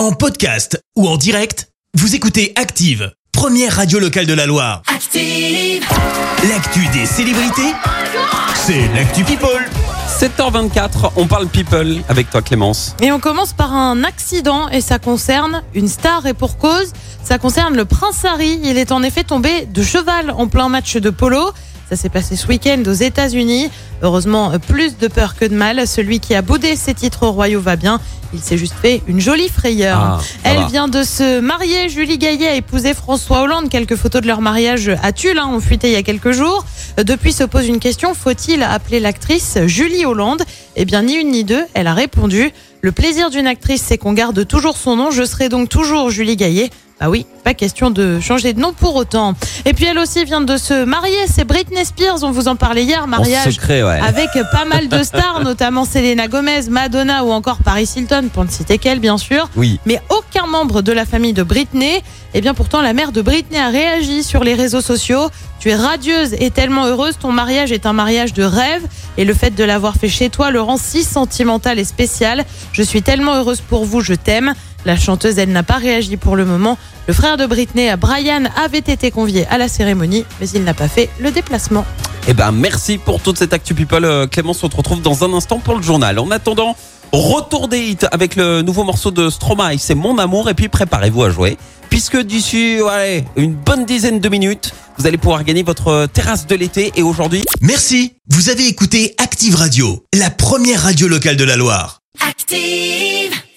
En podcast ou en direct, vous écoutez Active, première radio locale de la Loire. Active. L'actu des célébrités, c'est l'actu People. 7h24, on parle people avec toi Clémence. Et on commence par un accident et ça concerne une star et pour cause, ça concerne le prince Harry. Il est en effet tombé de cheval en plein match de polo. Ça s'est passé ce week-end aux États-Unis. Heureusement, plus de peur que de mal. Celui qui a boudé ses titres royaux va bien. Il s'est juste fait une jolie frayeur. Ah, Elle va. vient de se marier. Julie Gaillet a épousé François Hollande. Quelques photos de leur mariage à Tulle hein, ont fuité il y a quelques jours. Depuis se pose une question. Faut-il appeler l'actrice Julie Hollande? Eh bien, ni une ni deux. Elle a répondu. Le plaisir d'une actrice, c'est qu'on garde toujours son nom. Je serai donc toujours Julie Gaillet. Bah oui, pas question de changer de nom pour autant. Et puis elle aussi vient de se marier. C'est Britney Spears. On vous en parlait hier. Mariage secret, ouais. avec pas mal de stars, notamment Selena Gomez, Madonna ou encore Paris Hilton, pour ne citer qu'elle, bien sûr. Oui. Mais aucun membre de la famille de Britney. Et bien pourtant, la mère de Britney a réagi sur les réseaux sociaux. Tu es radieuse et tellement heureuse. Ton mariage est un mariage de rêve. Et le fait de l'avoir fait chez toi le rend si sentimental et spécial. Je suis tellement heureuse pour vous. Je t'aime. La chanteuse, elle n'a pas réagi pour le moment. Le frère de Britney, Brian, avait été convié à la cérémonie, mais il n'a pas fait le déplacement. Eh ben merci pour toute cette actu people. Euh, Clémence, on te retrouve dans un instant pour le journal. En attendant, retour des hits avec le nouveau morceau de Stromae, c'est Mon Amour. Et puis préparez-vous à jouer. Puisque d'ici, allez, une bonne dizaine de minutes, vous allez pouvoir gagner votre terrasse de l'été. Et aujourd'hui, Merci, vous avez écouté Active Radio, la première radio locale de la Loire. Active.